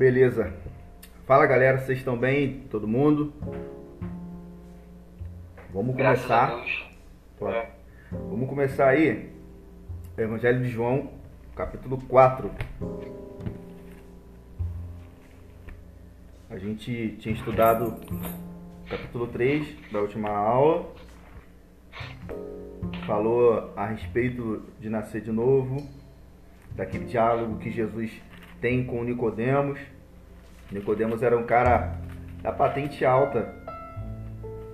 Beleza. Fala galera, vocês estão bem? Todo mundo? Vamos Graças a começar. É. Vamos começar aí. Evangelho de João, capítulo 4. A gente tinha estudado capítulo 3 da última aula. Falou a respeito de nascer de novo, daquele diálogo que Jesus tem com Nicodemos. Nicodemos era um cara da patente alta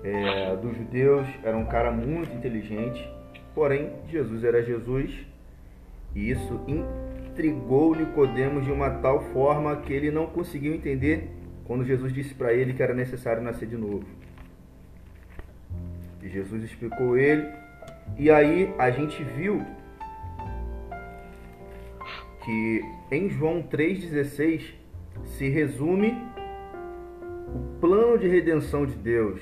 é, dos judeus, era um cara muito inteligente, porém Jesus era Jesus e isso intrigou Nicodemos de uma tal forma que ele não conseguiu entender quando Jesus disse para ele que era necessário nascer de novo. E Jesus explicou ele, e aí a gente viu que em João 3,16 se resume o plano de redenção de Deus.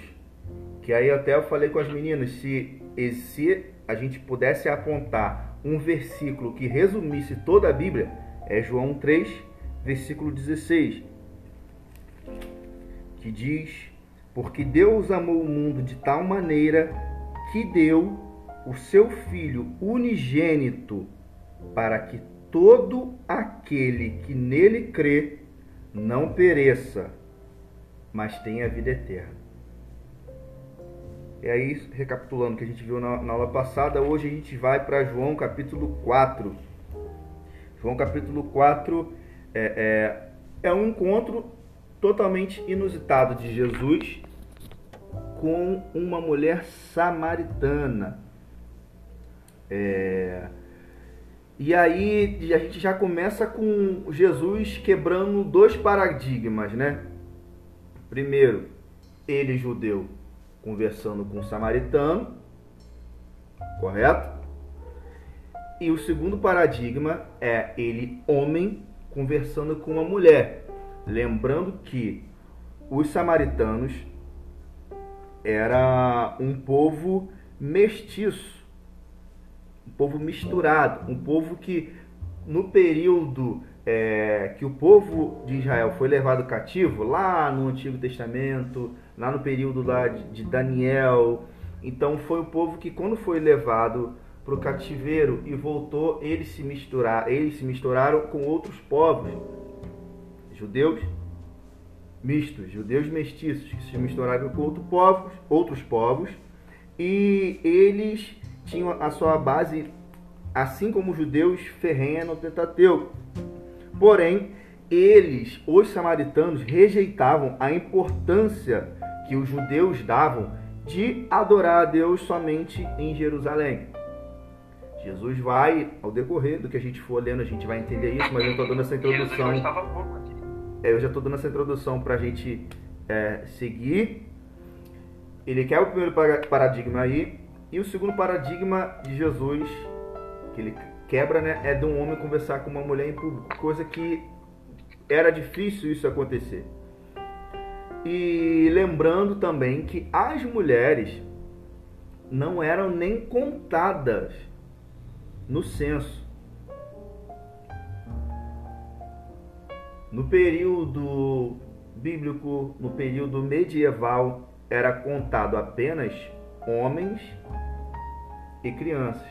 Que aí até eu falei com as meninas, se, se a gente pudesse apontar um versículo que resumisse toda a Bíblia, é João 3, versículo 16, que diz: Porque Deus amou o mundo de tal maneira que deu o seu Filho unigênito, para que todo aquele que nele crê não pereça, mas tenha vida eterna. E aí, recapitulando o que a gente viu na, na aula passada, hoje a gente vai para João capítulo 4. João capítulo 4 é, é, é um encontro totalmente inusitado de Jesus com uma mulher samaritana. É, e aí a gente já começa com Jesus quebrando dois paradigmas, né? Primeiro, ele judeu conversando com um samaritano, correto? E o segundo paradigma é ele homem conversando com uma mulher. Lembrando que os samaritanos era um povo mestiço, um povo misturado, um povo que no período é, que o povo de Israel foi levado cativo, lá no Antigo Testamento, lá no período lá de, de Daniel, então foi o povo que quando foi levado para o cativeiro e voltou, eles se misturar, eles se misturaram com outros povos, judeus mistos, judeus mestiços que se misturaram com outros povos, outros povos, e eles tinham a sua base, assim como os judeus, ferrenha no Pentateuco. Porém, eles, os samaritanos, rejeitavam a importância que os judeus davam de adorar a Deus somente em Jerusalém. Jesus vai, ao decorrer do que a gente for lendo, a gente vai entender isso, mas eu estou dando essa introdução. É, eu já estou dando essa introdução para a gente é, seguir. Ele quer o primeiro para- paradigma aí, e o segundo paradigma de Jesus, que ele quebra, né, é de um homem conversar com uma mulher em público, coisa que era difícil isso acontecer. E lembrando também que as mulheres não eram nem contadas no censo. No período bíblico, no período medieval, era contado apenas homens e crianças.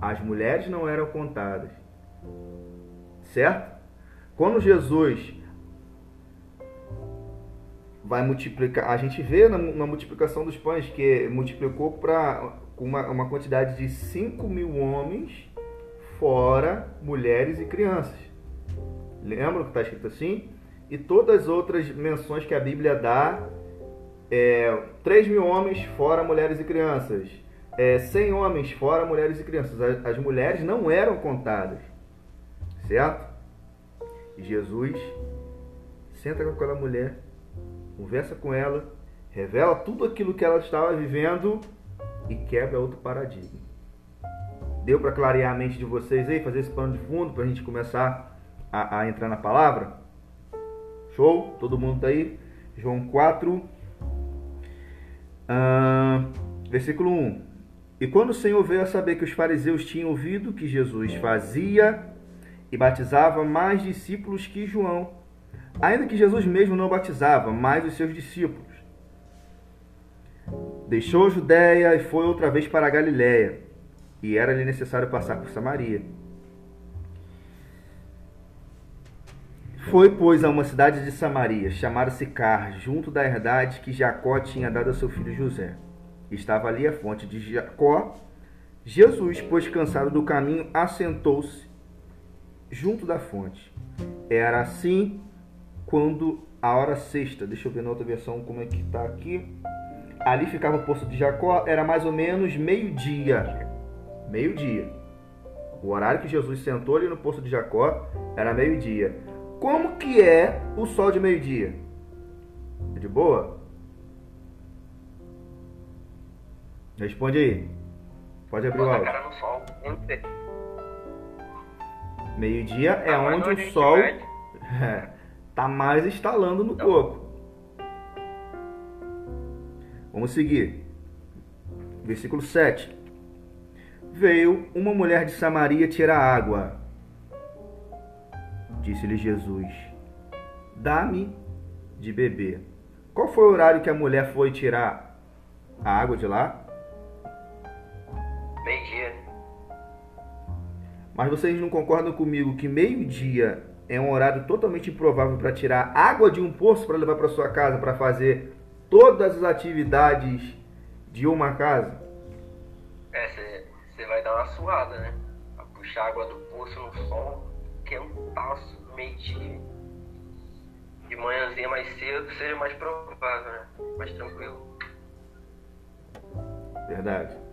As mulheres não eram contadas. Certo? Quando Jesus vai multiplicar, a gente vê na, na multiplicação dos pães que multiplicou para uma, uma quantidade de 5 mil homens, fora mulheres e crianças. Lembra que está escrito assim? E todas as outras menções que a Bíblia dá, é, 3 mil homens fora mulheres e crianças, é, 100 homens fora mulheres e crianças. As, as mulheres não eram contadas, certo? E Jesus senta com aquela mulher, conversa com ela, revela tudo aquilo que ela estava vivendo e quebra outro paradigma. Deu para clarear a mente de vocês aí, fazer esse pano de fundo para a gente começar a, a entrar na palavra? Show? Todo mundo tá aí? João 4, ah, versículo 1. E quando o Senhor veio a saber que os fariseus tinham ouvido que Jesus fazia e batizava mais discípulos que João, Ainda que Jesus mesmo não batizava, mas os seus discípulos. Deixou a Judéia e foi outra vez para a Galiléia, e era-lhe necessário passar por Samaria. Foi, pois, a uma cidade de Samaria, chamada Sicar, junto da herdade que Jacó tinha dado a seu filho José. Estava ali a fonte de Jacó. Jesus, pois cansado do caminho, assentou-se junto da fonte. Era assim quando a hora sexta, deixa eu ver na outra versão como é que está aqui. Ali ficava o poço de Jacó, era mais ou menos meio-dia. Meio-dia. O horário que Jesus sentou ali no poço de Jacó era meio-dia. Como que é o sol de meio-dia? É de boa? Responde aí. Pode abrir o áudio. Meio-dia é tá onde o sol está mais instalando no então. corpo. Vamos seguir. Versículo 7. Veio uma mulher de Samaria tirar água. Disse-lhe Jesus: Dá-me de beber. Qual foi o horário que a mulher foi tirar a água de lá? Meio-dia. Mas vocês não concordam comigo que meio-dia é um horário totalmente improvável para tirar água de um poço para levar para sua casa para fazer todas as atividades de uma casa? É, você vai dar uma suada, né? Pra puxar água do poço no sol, quentaço, meio-dia. De manhãzinha mais cedo seria mais provável, né? Mais tranquilo. Verdade.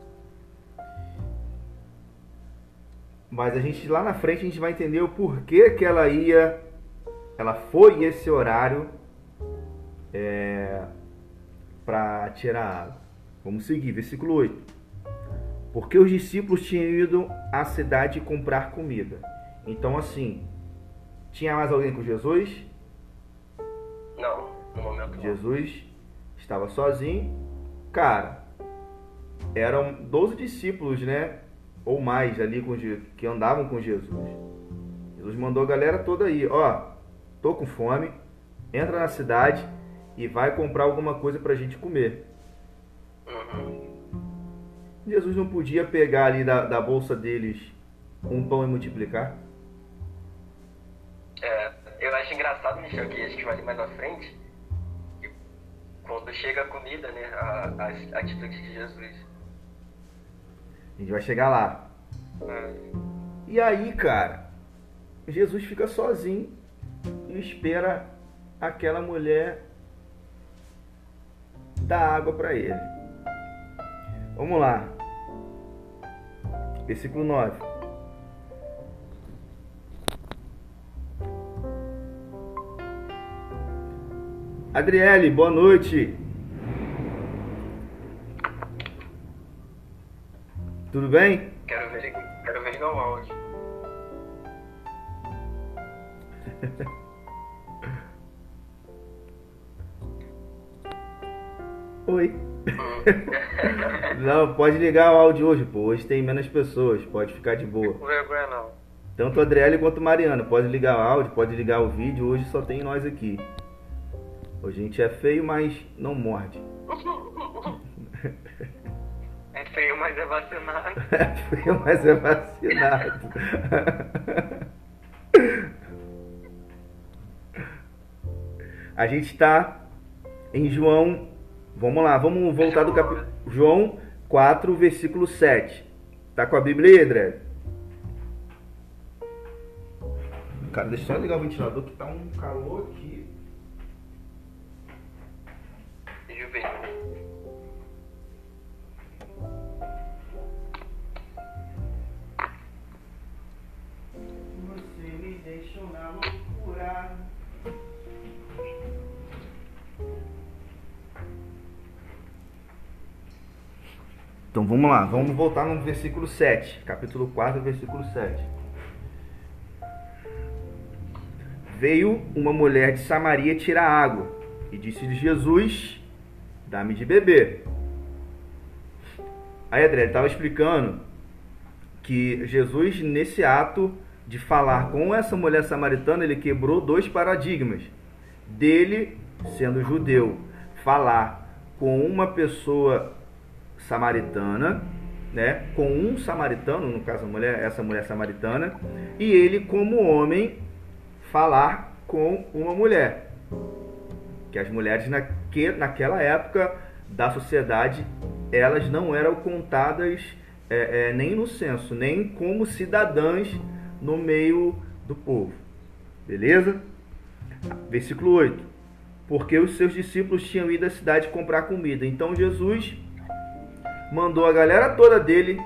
Mas a gente lá na frente a gente vai entender o porquê que ela ia, ela foi esse horário é, para tirar água. Vamos seguir, versículo 8. Porque os discípulos tinham ido à cidade comprar comida. Então, assim, tinha mais alguém com Jesus? Não, no momento Jesus estava sozinho. Cara, eram 12 discípulos, né? Ou mais ali com, que andavam com Jesus. Jesus mandou a galera toda aí, ó, tô com fome, entra na cidade e vai comprar alguma coisa para a gente comer. Uhum. Jesus não podia pegar ali da, da bolsa deles um pão e multiplicar? É, eu acho engraçado, Michel, que a gente vai ali mais na frente, quando chega a comida, né, a, a atitude de Jesus. A gente vai chegar lá. E aí, cara, Jesus fica sozinho e espera aquela mulher dar água para ele. Vamos lá. Versículo 9. Adriele, boa noite. Tudo bem? Quero ver, quero ver ligar o áudio. Oi. não, pode ligar o áudio hoje, pô. Hoje tem menos pessoas, pode ficar de boa. Não vergonha não. Tanto o Adriele quanto o Mariano, pode ligar o áudio, pode ligar o vídeo, hoje só tem nós aqui. Hoje a gente é feio, mas não morde. Feio, mas é vacinado. feio, mas é vacinado. A gente está em João. Vamos lá, vamos voltar do capítulo. João 4, versículo 7. Tá com a Bíblia, André? Cara, deixa eu só ligar o ventilador que tá um calor aqui. Então vamos lá, vamos voltar no versículo 7, capítulo 4, versículo 7. Veio uma mulher de Samaria tirar água e disse-lhe Jesus: Dá-me de beber. Aí André estava explicando que Jesus, nesse ato, de falar com essa mulher samaritana, ele quebrou dois paradigmas. Dele, sendo judeu, falar com uma pessoa samaritana, né, com um samaritano, no caso a mulher, essa mulher samaritana, e ele como homem falar com uma mulher. Que as mulheres naque, naquela época da sociedade, elas não eram contadas é, é, nem no censo, nem como cidadãs no meio do povo. Beleza? Versículo 8. Porque os seus discípulos tinham ido à cidade comprar comida. Então Jesus mandou a galera toda dele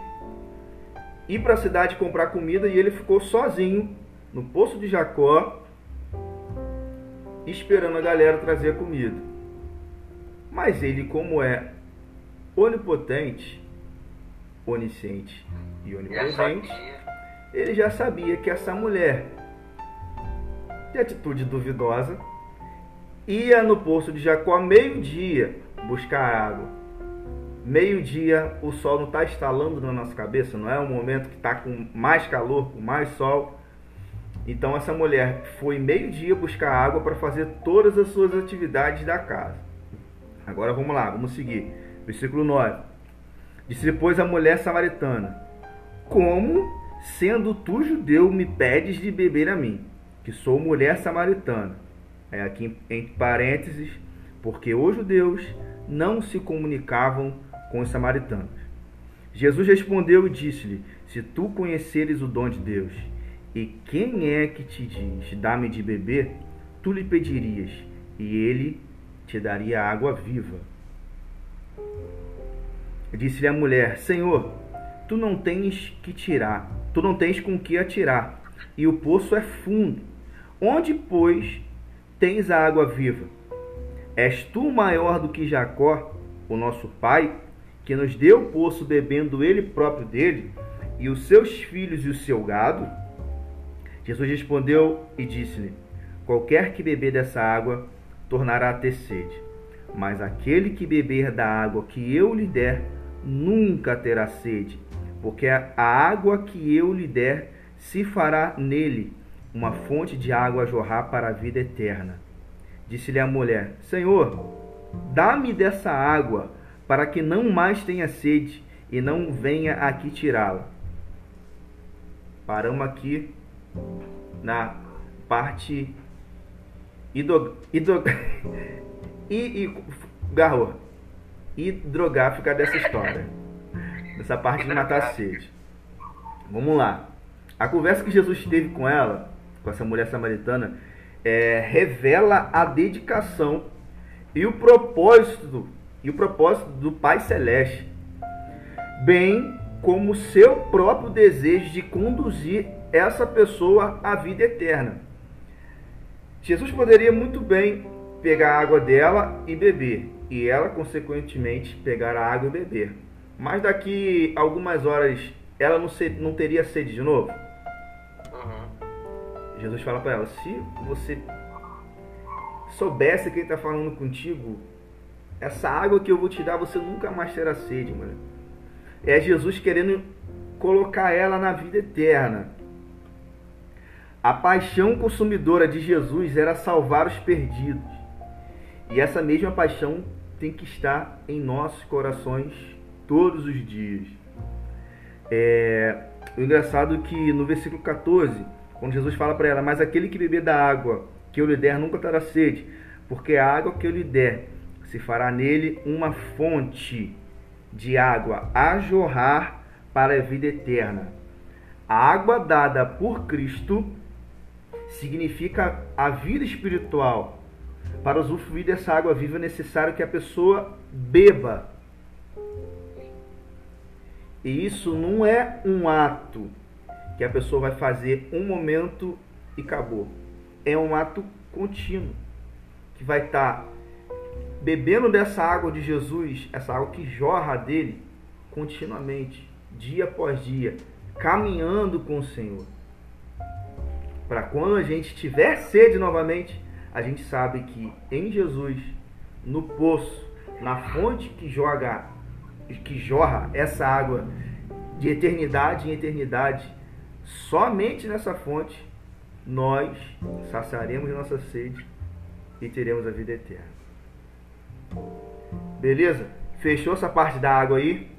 ir para a cidade comprar comida e ele ficou sozinho no poço de Jacó, esperando a galera trazer a comida. Mas ele, como é onipotente, onisciente e onipresente, ele já sabia que essa mulher, de atitude duvidosa, ia no poço de Jacó meio-dia buscar água. Meio-dia o sol não está instalando na nossa cabeça, não é um momento que está com mais calor, com mais sol. Então essa mulher foi meio-dia buscar água para fazer todas as suas atividades da casa. Agora vamos lá, vamos seguir. Versículo 9. Disse depois a mulher samaritana: Como, sendo tu judeu, me pedes de beber a mim, que sou mulher samaritana? É aqui em parênteses, porque os judeus não se comunicavam com os samaritanos. Jesus respondeu e disse-lhe: Se tu conheceres o dom de Deus, e quem é que te diz, dá-me de beber, tu lhe pedirias, e ele te daria água viva. Disse-lhe a mulher: Senhor, tu não tens que tirar, tu não tens com que atirar, e o poço é fundo. Onde, pois, tens a água viva? És tu maior do que Jacó, o nosso pai, que nos deu o poço bebendo ele próprio dele, e os seus filhos e o seu gado? Jesus respondeu e disse-lhe: Qualquer que beber dessa água tornará a ter sede, mas aquele que beber da água que eu lhe der nunca terá sede, porque a água que eu lhe der se fará nele uma fonte de água a jorrar para a vida eterna. Disse-lhe a mulher: Senhor, dá-me dessa água, para que não mais tenha sede e não venha aqui tirá-la. Paramos aqui na parte hidro, e, hidrográfica dessa história. Dessa parte de matar a sede. Vamos lá. A conversa que Jesus teve com ela, com essa mulher samaritana, é, revela a dedicação e o propósito e o propósito do Pai Celeste, bem como seu próprio desejo de conduzir essa pessoa à vida eterna. Jesus poderia muito bem pegar a água dela e beber, e ela, consequentemente, pegar a água e beber. Mas daqui algumas horas ela não, ser, não teria sede de novo? Uhum. Jesus fala para ela: se você soubesse quem está falando contigo, essa água que eu vou te dar, você nunca mais terá sede, mano. É Jesus querendo colocar ela na vida eterna. A paixão consumidora de Jesus era salvar os perdidos. E essa mesma paixão tem que estar em nossos corações todos os dias. É, o engraçado é que no versículo 14, quando Jesus fala para ela, mas aquele que beber da água que eu lhe der nunca terá sede, porque a água que eu lhe der se fará nele uma fonte de água a jorrar para a vida eterna. A água dada por Cristo significa a vida espiritual para usufruir dessa água viva é necessário que a pessoa beba. E isso não é um ato que a pessoa vai fazer um momento e acabou. É um ato contínuo que vai estar tá bebendo dessa água de Jesus, essa água que jorra dele continuamente, dia após dia, caminhando com o Senhor. Para quando a gente tiver sede novamente, a gente sabe que em Jesus, no poço, na fonte que joga, que jorra essa água de eternidade em eternidade, somente nessa fonte nós saciaremos nossa sede e teremos a vida eterna. Beleza? Fechou essa parte da água aí?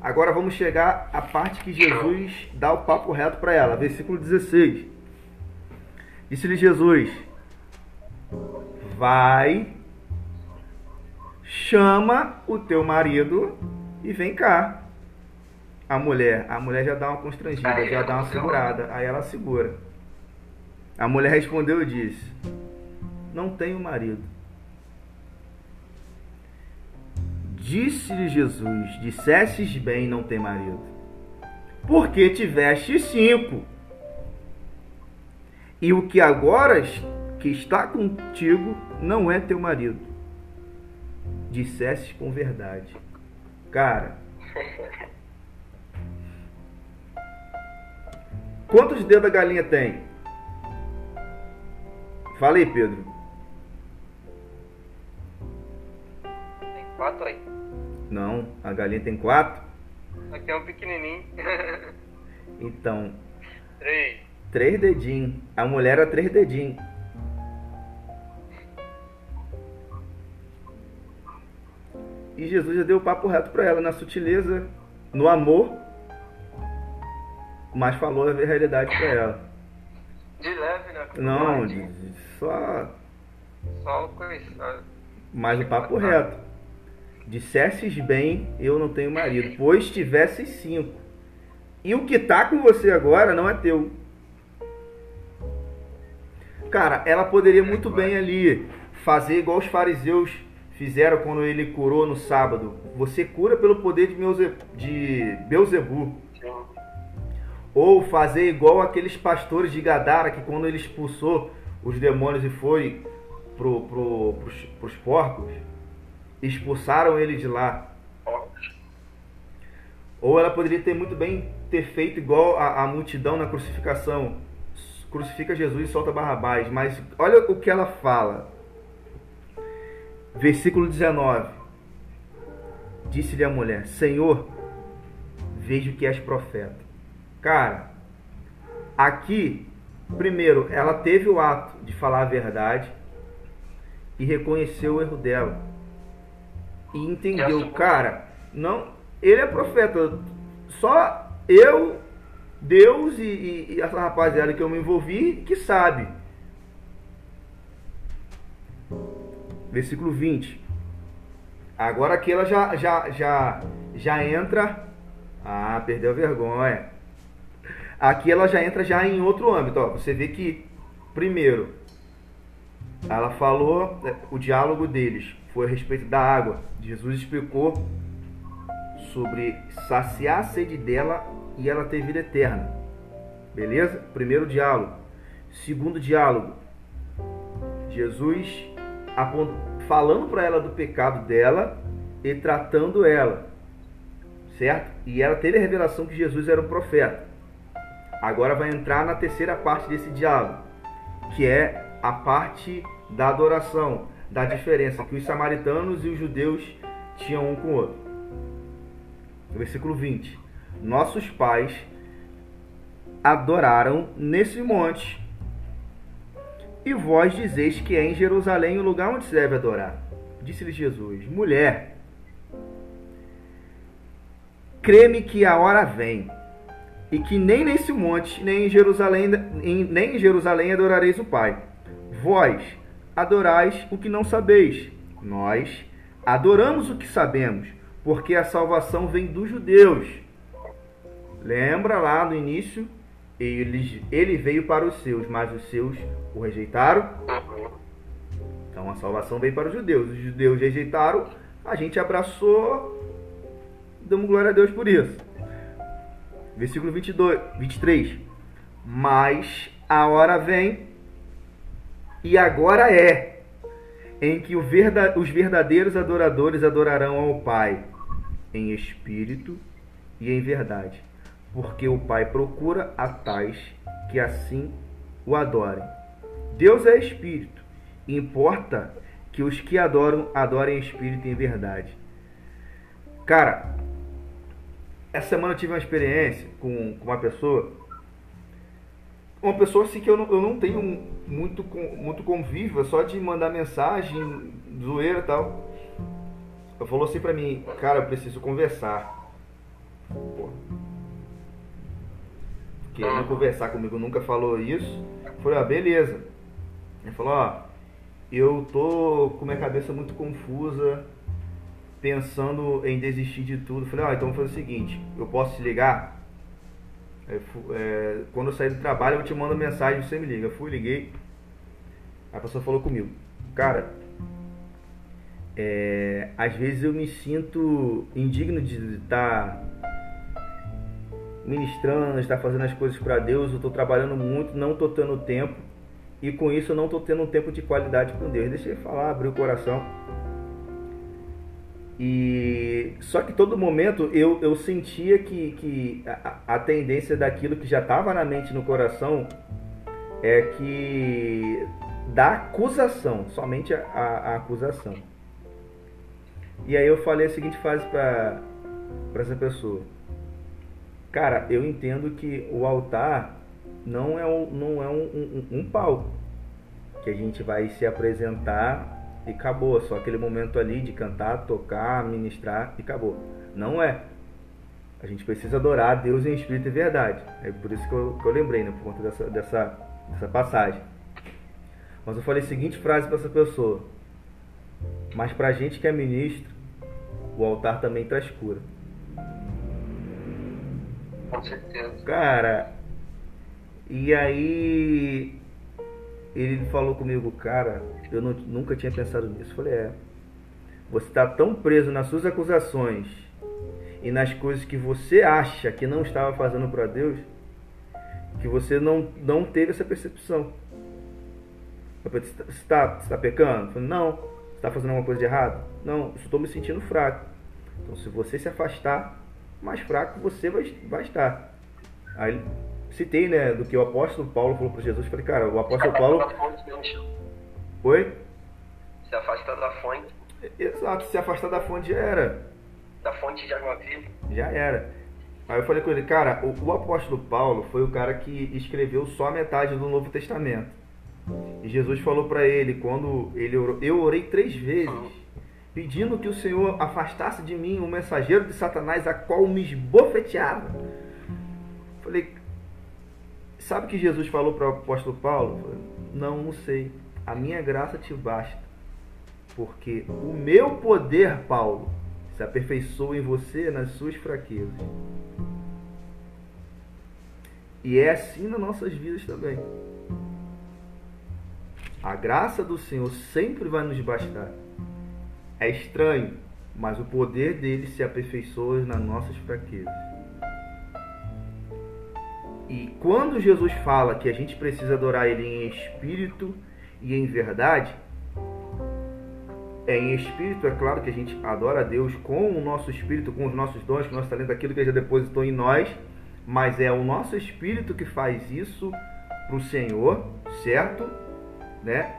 Agora vamos chegar à parte que Jesus dá o papo reto para ela, versículo 16. Disse-lhe Jesus: Vai, chama o teu marido e vem cá. A mulher, a mulher já dá uma constrangida, já dá uma segurada, aí ela segura. A mulher respondeu e disse: Não tenho marido. Disse-lhe Jesus: Dissestes bem não ter marido, porque tiveste cinco. E o que agora que está contigo não é teu marido. Disseste com verdade. Cara. Quantos dedos a galinha tem? Fala aí, Pedro. Quatro aí. Não, a galinha tem quatro? Aqui é um pequenininho. Então. Três. Três dedinhos. A mulher era três dedinhos. E Jesus já deu o papo reto para ela, na sutileza, no amor, mas falou a realidade para ela. De leve, né? Não, de, de, só. Só coisa. Mas o papo reto. Dissesses bem, eu não tenho marido, pois tivesses cinco. E o que está com você agora não é teu. Cara, ela poderia muito bem ali fazer igual os fariseus fizeram quando ele curou no sábado. Você cura pelo poder de, Meuze, de Beuzebu. Ou fazer igual aqueles pastores de Gadara que quando ele expulsou os demônios e foi pro, pro, pros, pros porcos, expulsaram ele de lá. Ou ela poderia ter muito bem ter feito igual a, a multidão na crucificação. Crucifica Jesus e solta Barrabás. Mas olha o que ela fala. Versículo 19. Disse-lhe a mulher: Senhor, vejo que és profeta. Cara, aqui, primeiro, ela teve o ato de falar a verdade e reconheceu o erro dela e entendeu, cara, não, ele é profeta. Só eu, Deus e, e, e essa rapaziada que eu me envolvi que sabe. Versículo 20. Agora aqui ela já, já, já, já entra. Ah, perdeu a vergonha. Aqui ela já entra já em outro âmbito. Ó. Você vê que, primeiro, ela falou é, o diálogo deles foi a respeito da água. Jesus explicou sobre saciar a sede dela e ela ter vida eterna. Beleza? Primeiro diálogo. Segundo diálogo. Jesus falando para ela do pecado dela e tratando ela. Certo? E ela teve a revelação que Jesus era um profeta. Agora vai entrar na terceira parte desse diálogo, que é a parte da adoração da diferença que os samaritanos e os judeus tinham um com o outro. Versículo 20: Nossos pais adoraram nesse monte, e vós dizeis que é em Jerusalém o lugar onde se deve adorar. Disse-lhe Jesus: Mulher, creme que a hora vem, e que nem nesse monte, nem em Jerusalém, nem em Jerusalém adorareis o Pai. Vós adorais o que não sabeis. Nós adoramos o que sabemos, porque a salvação vem dos judeus. Lembra lá no início? Ele, ele veio para os seus, mas os seus o rejeitaram. Então a salvação veio para os judeus. Os judeus rejeitaram, a gente abraçou, damos glória a Deus por isso. Versículo 22, 23. Mas a hora vem e agora é, em que os verdadeiros adoradores adorarão ao Pai em espírito e em verdade, porque o Pai procura a tais que assim o adorem. Deus é espírito, importa que os que adoram adorem em espírito e em verdade. Cara, essa semana eu tive uma experiência com uma pessoa, uma pessoa assim que eu não, eu não tenho muito, muito convívio, é só de mandar mensagem, zoeira e tal. Ela falou assim pra mim, cara, eu preciso conversar. Pô. Querendo conversar comigo, nunca falou isso. Falei, ah, beleza. Ele falou, ó, eu tô com minha cabeça muito confusa, pensando em desistir de tudo. Falei, ah, então fazer o seguinte, eu posso te ligar? É, quando eu sair do trabalho, eu te mando mensagem, você me liga. Fui, liguei. A pessoa falou comigo, cara, é, às vezes eu me sinto indigno de estar ministrando, estar fazendo as coisas para Deus. Eu estou trabalhando muito, não estou tendo tempo e com isso eu não estou tendo um tempo de qualidade com Deus. Deixa eu falar, abrir o coração. E só que todo momento eu, eu sentia que, que a, a tendência daquilo que já estava na mente no coração é que da acusação, somente a, a, a acusação. E aí eu falei a seguinte frase para essa pessoa. Cara, eu entendo que o altar não é um, não é um, um, um palco que a gente vai se apresentar e acabou. Só aquele momento ali de cantar, tocar, ministrar e acabou. Não é. A gente precisa adorar a Deus em espírito e verdade. É por isso que eu, que eu lembrei, né? Por conta dessa, dessa, dessa passagem. Mas eu falei a seguinte frase para essa pessoa. Mas para a gente que é ministro, o altar também traz cura. Com certeza. Cara, e aí ele falou comigo, cara, eu não, nunca tinha pensado nisso. Eu falei, é. Você está tão preso nas suas acusações e nas coisas que você acha que não estava fazendo para Deus, que você não, não teve essa percepção. Você está tá pecando? Falei, não. Está fazendo alguma coisa de errado? Não, estou me sentindo fraco. Então, se você se afastar, mais fraco você vai, vai estar. Aí citei, né, do que o apóstolo Paulo falou para Jesus. Falei, cara, o apóstolo Paulo. Oi? Se afastar da fonte. Exato, se afastar da fonte já era. Da fonte de água viva. Já era. Aí eu falei com ele, cara, o, o apóstolo Paulo foi o cara que escreveu só a metade do Novo Testamento. E Jesus falou para ele, quando ele orou, eu orei três vezes, pedindo que o Senhor afastasse de mim o mensageiro de Satanás, a qual me esbofeteava. Falei, sabe que Jesus falou para o apóstolo Paulo? Não, não sei. A minha graça te basta. Porque o meu poder, Paulo, se aperfeiçoa em você nas suas fraquezas. E é assim nas nossas vidas também. A graça do Senhor sempre vai nos bastar. É estranho, mas o poder dele se aperfeiçoa nas nossas fraquezas. E quando Jesus fala que a gente precisa adorar ele em espírito e em verdade, é em espírito, é claro que a gente adora a Deus com o nosso espírito, com os nossos dons, com o nosso talento, aquilo que ele já depositou em nós, mas é o nosso espírito que faz isso para o Senhor, certo? Né?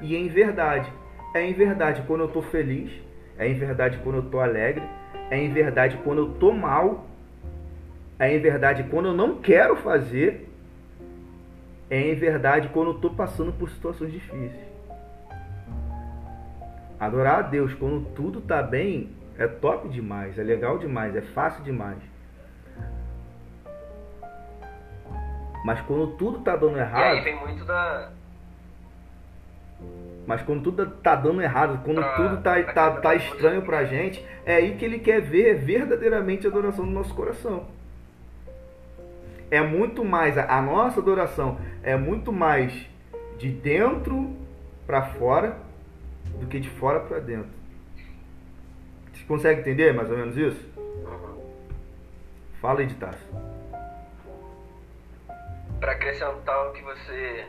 E em verdade. É em verdade quando eu estou feliz, é em verdade quando eu estou alegre, é em verdade quando eu estou mal, é em verdade quando eu não quero fazer, é em verdade quando eu estou passando por situações difíceis. Adorar a Deus quando tudo está bem é top demais, é legal demais, é fácil demais. Mas quando tudo está dando errado. E aí vem muito da, mas quando tudo tá dando errado, quando ah, tudo tá, tá, tá estranho pra gente, é aí que ele quer ver verdadeiramente a adoração do nosso coração. É muito mais, a nossa adoração é muito mais de dentro para fora do que de fora para dentro. Você consegue entender mais ou menos isso? Fala aí de Tasso. Para acrescentar o que você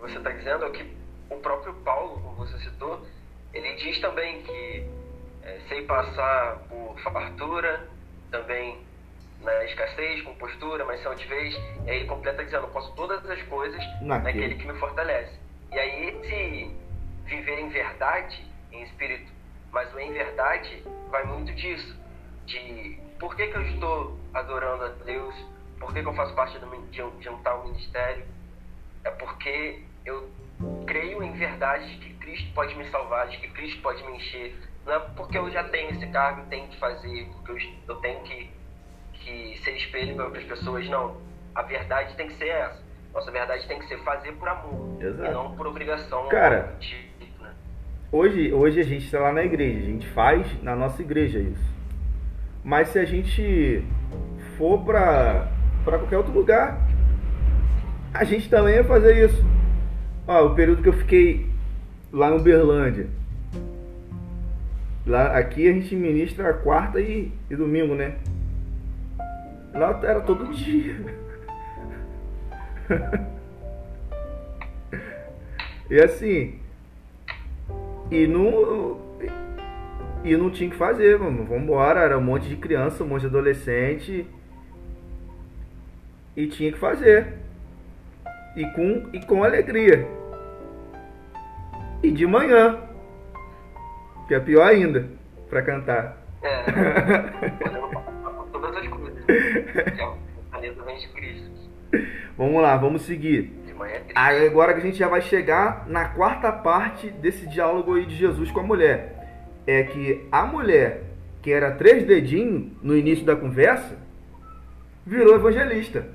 você está dizendo, é o que o próprio Paulo, como você citou, ele diz também que é, sei passar por fartura, também na escassez, com postura, mas são de vez. E aí ele completa dizendo, posso todas as coisas naquele, naquele que me fortalece. E aí esse viver em verdade, em espírito, mas o em verdade vai muito disso, de por que, que eu estou adorando a Deus? Por que, que eu faço parte de um, de um tal ministério? É porque eu creio em verdade de que Cristo pode me salvar, de que Cristo pode me encher. Não é porque eu já tenho esse cargo tenho que fazer, porque eu, eu tenho que, que ser espelho para outras pessoas. Não. A verdade tem que ser essa. Nossa verdade tem que ser fazer por amor Exato. e não por obrigação. Cara, tipo, né? hoje, hoje a gente está lá na igreja, a gente faz na nossa igreja isso. Mas se a gente for para qualquer outro lugar, a gente também ia fazer isso. Ó, o período que eu fiquei lá no Uberlândia. Lá, aqui a gente ministra quarta e, e domingo, né? Lá era todo dia. e assim. E não. E não tinha que fazer, mano. Vambora, era um monte de criança, um monte de adolescente. E tinha que fazer. E com, e com alegria. E de manhã. Que é pior ainda, pra cantar. É. Vamos lá, vamos seguir. Agora que a gente já vai chegar na quarta parte desse diálogo aí de Jesus com a mulher. É que a mulher, que era três dedinhos no início da conversa, virou evangelista.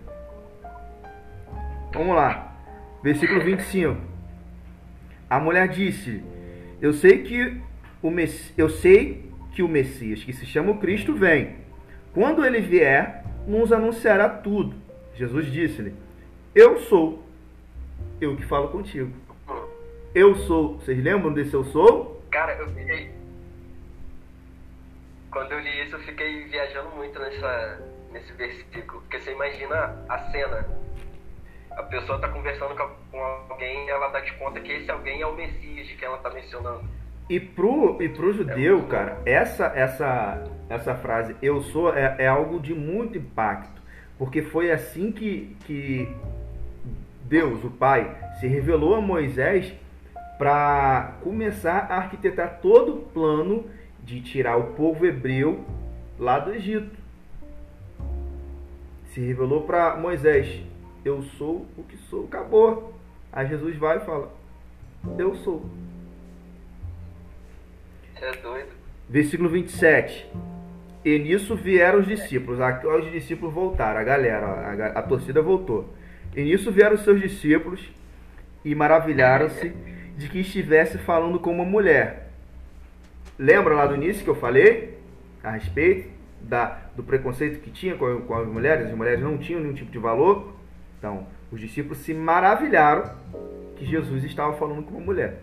Vamos lá. Versículo 25. A mulher disse: Eu sei que o Mess... eu sei que o Messias, que se chama o Cristo, vem. Quando ele vier, nos anunciará tudo. Jesus disse-lhe: Eu sou eu que falo contigo. Eu sou. Vocês lembram desse eu sou? Cara, eu fiquei. Quando eu li isso, eu fiquei viajando muito nessa, nesse versículo. Porque você imagina a cena a pessoa está conversando com alguém ela dá de conta que esse alguém é o Messias que ela está mencionando. E pro, e pro judeu, é cara, essa, essa, essa frase eu sou é, é algo de muito impacto. Porque foi assim que, que Deus, o Pai, se revelou a Moisés para começar a arquitetar todo o plano de tirar o povo hebreu lá do Egito. Se revelou para Moisés: eu sou o que sou, acabou. Aí Jesus vai e fala: Eu sou. É doido. Versículo 27. E nisso vieram os discípulos. Aqui os discípulos voltaram, a galera, a, a torcida voltou. E nisso vieram os seus discípulos e maravilharam-se de que estivesse falando com uma mulher. Lembra lá do início que eu falei a respeito da, do preconceito que tinha com, com as mulheres? As mulheres não tinham nenhum tipo de valor. Então, os discípulos se maravilharam que Jesus estava falando com uma mulher.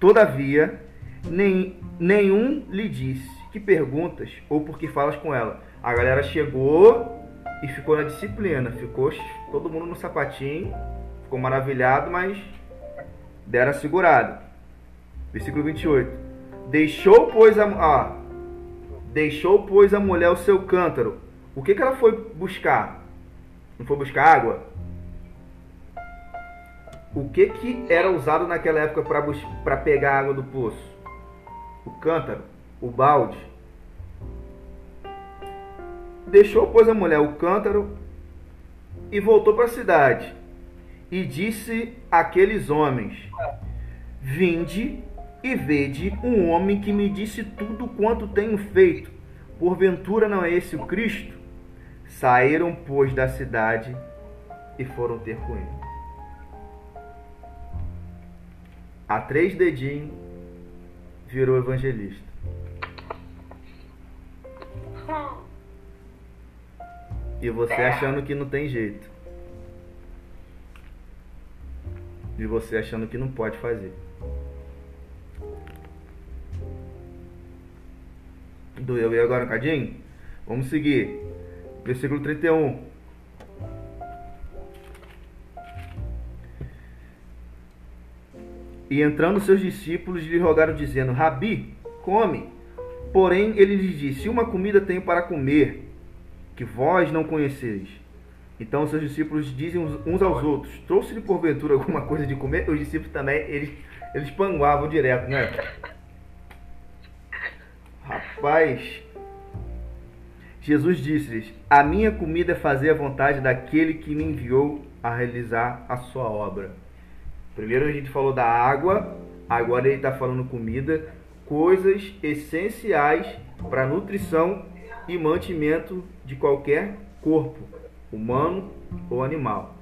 Todavia, nem, nenhum lhe disse que perguntas ou por que falas com ela. A galera chegou e ficou na disciplina, ficou todo mundo no sapatinho, ficou maravilhado, mas deram a segurada. Versículo 28. Deixou, pois, a, ah, deixou, pois, a mulher o seu cântaro. O que, que ela foi buscar? Não foi buscar água? O que que era usado naquela época para pegar água do poço? O cântaro, o balde. Deixou, pois, a mulher o cântaro e voltou para a cidade. E disse àqueles homens: Vinde e vede um homem que me disse tudo quanto tenho feito. Porventura não é esse o Cristo? Saíram, pois, da cidade e foram ter com ele. A três dedinhos virou evangelista. E você achando que não tem jeito. E você achando que não pode fazer. Doeu e agora um cadinho? Vamos seguir. Versículo 31. E entrando seus discípulos lhe rogaram, dizendo: Rabi, come. Porém, ele lhes disse: Uma comida tenho para comer, que vós não conheceis. Então seus discípulos dizem uns aos outros: Trouxe-lhe porventura alguma coisa de comer? Os discípulos também, eles, eles panguavam direto, né? Rapaz, Jesus disse-lhes: A minha comida é fazer a vontade daquele que me enviou a realizar a sua obra. Primeiro a gente falou da água, agora ele está falando comida, coisas essenciais para a nutrição e mantimento de qualquer corpo, humano ou animal.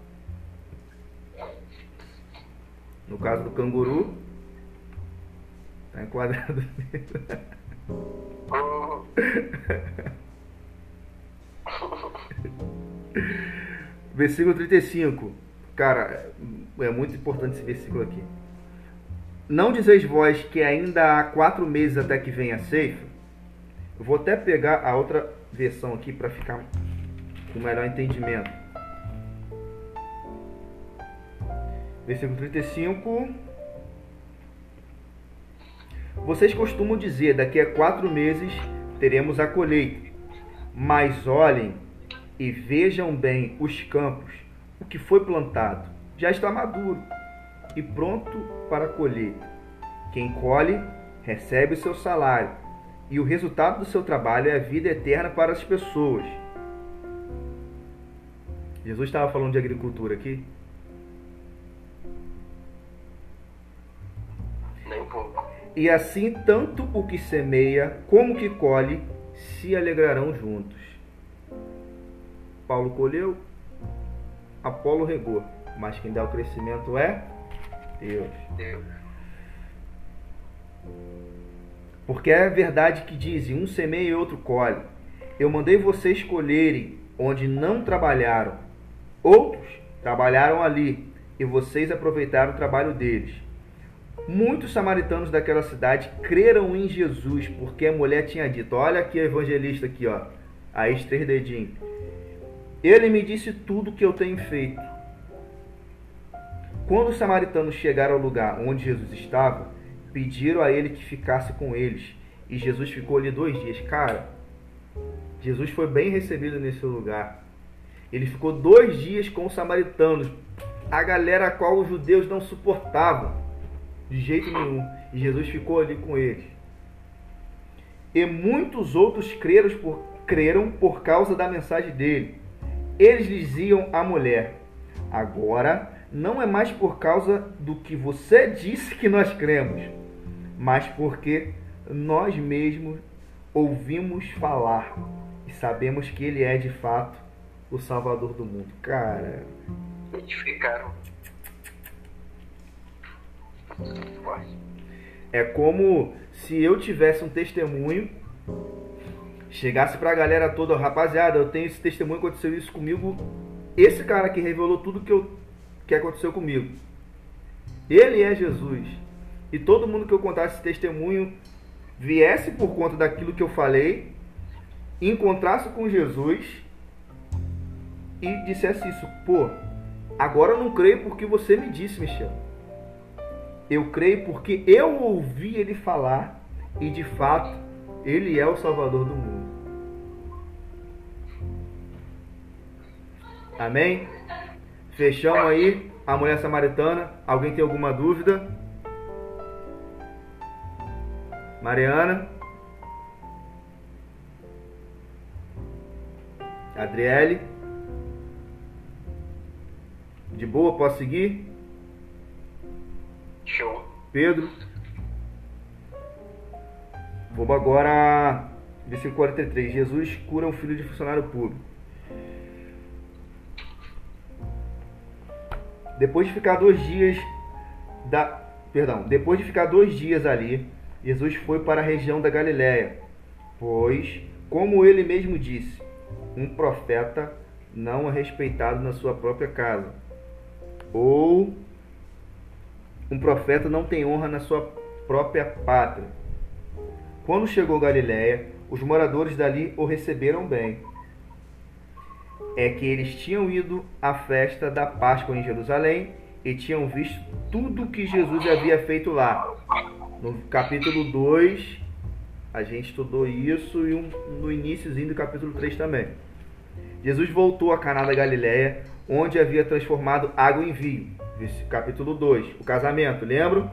No caso do canguru, está enquadrado. versículo 35. Cara, é muito importante esse versículo aqui. Não dizeis vós que ainda há quatro meses até que venha a ceifa? Eu vou até pegar a outra versão aqui para ficar com melhor entendimento. Versículo 35. Vocês costumam dizer: daqui a quatro meses teremos a colheita. Mas olhem e vejam bem os campos, o que foi plantado já está maduro e pronto para colher. Quem colhe recebe o seu salário, e o resultado do seu trabalho é a vida eterna para as pessoas. Jesus estava falando de agricultura aqui? Nem pouco. E assim, tanto o que semeia como o que colhe se alegrarão juntos. Paulo colheu, Apolo regou, mas quem dá o crescimento é Deus. Deus. Porque é verdade que dizem: um semeia e outro colhe. Eu mandei vocês colherem onde não trabalharam. Outros trabalharam ali e vocês aproveitaram o trabalho deles. Muitos samaritanos daquela cidade creram em Jesus, porque a mulher tinha dito: Olha aqui evangelista aqui, ó, a três dedinhos. Ele me disse tudo o que eu tenho feito. Quando os samaritanos chegaram ao lugar onde Jesus estava, pediram a ele que ficasse com eles. E Jesus ficou ali dois dias. Cara, Jesus foi bem recebido nesse lugar. Ele ficou dois dias com os samaritanos, a galera a qual os judeus não suportavam de jeito nenhum. E Jesus ficou ali com eles. E muitos outros creram por, creram por causa da mensagem dele. Eles diziam à mulher: Agora não é mais por causa do que você disse que nós cremos, mas porque nós mesmos ouvimos falar e sabemos que ele é de fato o Salvador do mundo. Cara. Identificaram. É como se eu tivesse um testemunho, chegasse pra galera toda, rapaziada, eu tenho esse testemunho, aconteceu isso comigo. Esse cara que revelou tudo que, eu, que aconteceu comigo. Ele é Jesus. E todo mundo que eu contasse esse testemunho viesse por conta daquilo que eu falei, encontrasse com Jesus e dissesse isso, pô, agora eu não creio porque você me disse, Michel. Eu creio porque eu ouvi ele falar e de fato ele é o Salvador do mundo. Amém? Fechamos aí a mulher samaritana. Alguém tem alguma dúvida? Mariana? Adriele? De boa, posso seguir? Show. Pedro? Vamos agora. Versículo 43. Jesus cura um filho de funcionário público. Depois de ficar dois dias da, perdão, depois de ficar dois dias ali, Jesus foi para a região da Galiléia, pois, como ele mesmo disse, um profeta não é respeitado na sua própria casa, ou um profeta não tem honra na sua própria pátria. Quando chegou Galiléia, os moradores dali o receberam bem. É que eles tinham ido à festa da Páscoa em Jerusalém e tinham visto tudo que Jesus havia feito lá. No capítulo 2, a gente estudou isso e um, no iníciozinho do capítulo 3 também. Jesus voltou a Caná da Galiléia, onde havia transformado água em vinho. Capítulo 2, o casamento, lembram?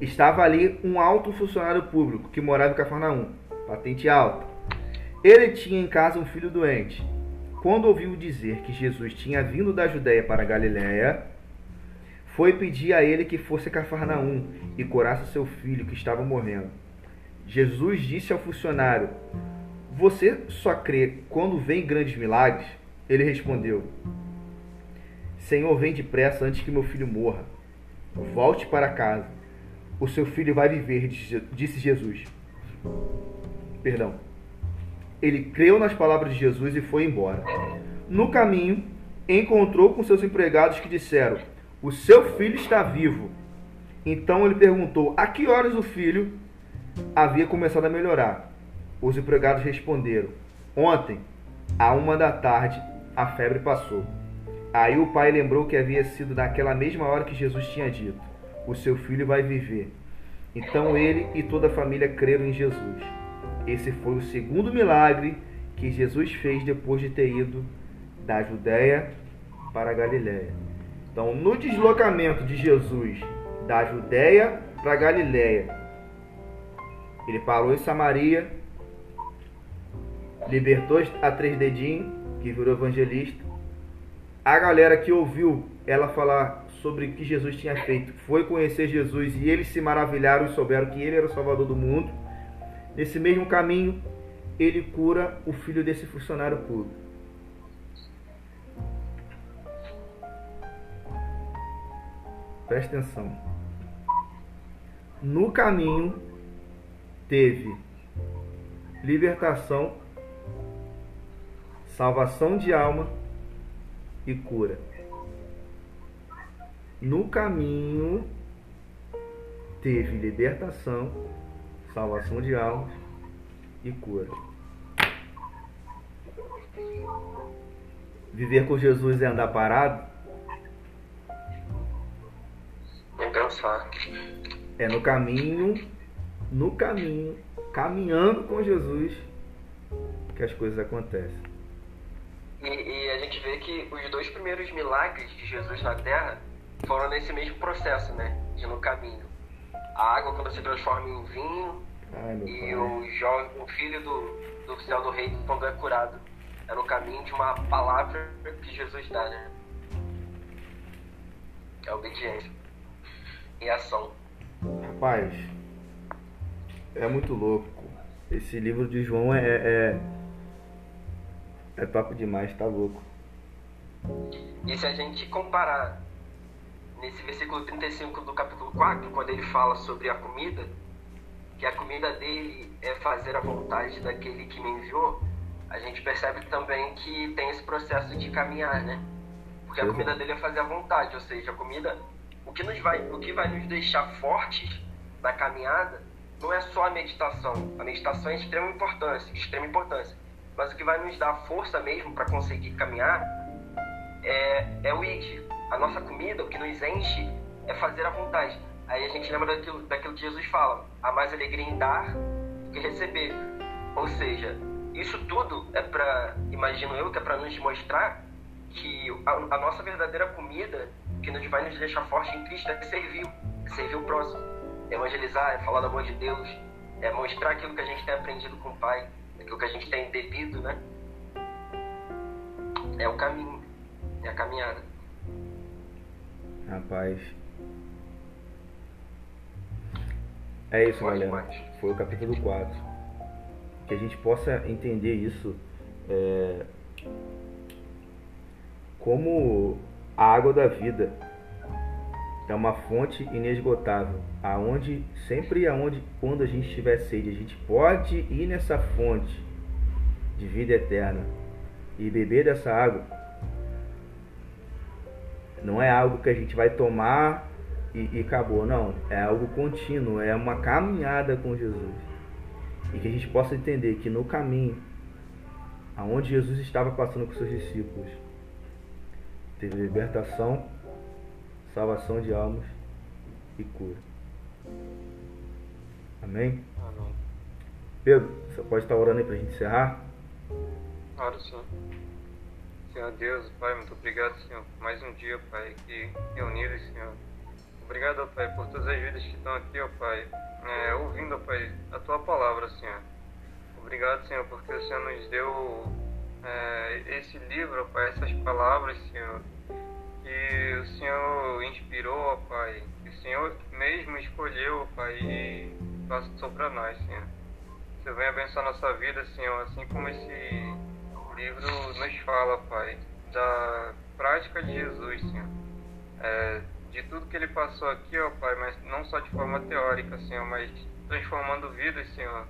Estava ali um alto funcionário público que morava em Cafarnaum, patente alta. Ele tinha em casa um filho doente. Quando ouviu dizer que Jesus tinha vindo da Judéia para a Galiléia, foi pedir a ele que fosse a Cafarnaum e curasse seu filho que estava morrendo. Jesus disse ao funcionário: Você só crê quando vem grandes milagres? Ele respondeu: Senhor, vem depressa antes que meu filho morra. Volte para casa. O seu filho vai viver, disse Jesus. Perdão. Ele creu nas palavras de Jesus e foi embora. No caminho, encontrou com seus empregados que disseram: O seu filho está vivo. Então ele perguntou: A que horas o filho havia começado a melhorar? Os empregados responderam: Ontem, à uma da tarde, a febre passou. Aí o pai lembrou que havia sido naquela mesma hora que Jesus tinha dito: O seu filho vai viver. Então ele e toda a família creram em Jesus. Esse foi o segundo milagre que Jesus fez depois de ter ido da Judéia para a Galiléia. Então, no deslocamento de Jesus da Judéia para a Galiléia, ele parou em Samaria, libertou a três dedinhos, que virou evangelista. A galera que ouviu ela falar sobre o que Jesus tinha feito foi conhecer Jesus e eles se maravilharam e souberam que ele era o Salvador do mundo. Nesse mesmo caminho, ele cura o filho desse funcionário público. Presta atenção. No caminho, teve libertação, salvação de alma e cura. No caminho, teve libertação, salvação de almas e cura. Viver com Jesus é andar parado? É. É no caminho, no caminho, caminhando com Jesus que as coisas acontecem. E, e, a gente vê que os dois primeiros milagres de Jesus na Terra foram nesse mesmo processo, né? De no caminho a água quando se transforma em vinho Ai, e o, jovem, o filho do, do céu do rei quando é curado. É no caminho de uma palavra que Jesus dá, né? É obediência e ação. Rapaz, é muito louco. Esse livro de João é, é, é top demais, tá louco. E se a gente comparar nesse versículo 35 do capítulo 4, quando ele fala sobre a comida, que a comida dele é fazer a vontade daquele que me enviou, a gente percebe também que tem esse processo de caminhar, né? Porque a comida dele é fazer a vontade, ou seja, a comida, o que nos vai, o que vai nos deixar fortes na caminhada não é só a meditação. A meditação é de extrema importância, de extrema importância. Mas o que vai nos dar força mesmo para conseguir caminhar é, é o id, a nossa comida, o que nos enche, é fazer a vontade. Aí a gente lembra daquilo, daquilo que Jesus fala: há mais alegria em dar do que receber. Ou seja, isso tudo é para, imagino eu, que é para nos mostrar que a, a, nossa verdadeira comida, que nos vai nos deixar forte em Cristo, é servir, é servir o próximo. É evangelizar, é falar do amor de Deus, é mostrar aquilo que a gente tem aprendido com o Pai, aquilo que a gente tem bebido, né? É o caminho, é a caminhada. Rapaz. É isso, galera. Foi o capítulo 4. Que a gente possa entender isso é, como a água da vida é uma fonte inesgotável, aonde sempre aonde quando a gente tiver sede, a gente pode ir nessa fonte de vida eterna e beber dessa água não é algo que a gente vai tomar e, e acabou, não. É algo contínuo, é uma caminhada com Jesus. E que a gente possa entender que no caminho, aonde Jesus estava passando com seus discípulos, teve libertação, salvação de almas e cura. Amém? Amém. Pedro, você pode estar orando aí para a gente encerrar? Claro, Senhor. Senhor Deus, Pai, muito obrigado, Senhor, por mais um dia, Pai, aqui reunidos, Senhor. Obrigado, Pai, por todas as vidas que estão aqui, ó Pai, é, ouvindo, ó Pai, a Tua palavra, Senhor. obrigado, Senhor, porque o Senhor nos deu é, esse livro, Pai, essas palavras, Senhor, que o Senhor inspirou, Pai, que o Senhor mesmo escolheu, Pai, e passou para nós, Senhor. Você vem abençoar nossa vida, Senhor, assim como esse livro nos fala, Pai, da prática de Jesus, Senhor. É, de tudo que ele passou aqui, ó Pai, mas não só de forma teórica, Senhor, mas transformando vidas, Senhor,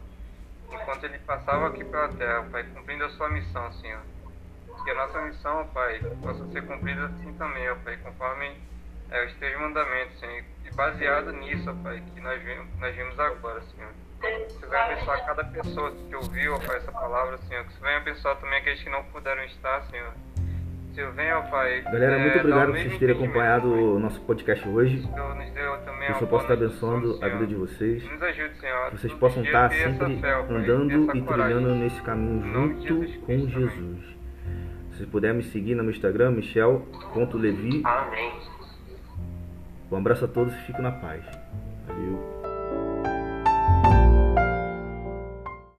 enquanto ele passava aqui pela terra, Pai, cumprindo a sua missão, Senhor. Que a nossa missão, ó Pai, possa ser cumprida assim também, ó Pai, conforme é, os teus mandamentos, Senhor, e baseado nisso, ó Pai, que nós vimos, nós vimos agora, Senhor. Que você vai abençoar cada pessoa que ouviu, ó Pai, essa palavra, Senhor. Que você vai abençoar também aqueles que não puderam estar, Senhor. Senhor, venha, ó Pai. Galera, muito é, obrigado por vocês terem acompanhado o nosso podcast hoje. Senhor, nos deu também Que o Senhor possa estar abençoando a vida de vocês. Nos ajude, Senhor. Que vocês possam estar sempre fé, andando e trilhando nesse caminho junto Jesus com. Jesus. Se vocês puderem me seguir no meu Instagram, michel.levi. Amém. Um abraço a todos e fiquem na paz. Valeu.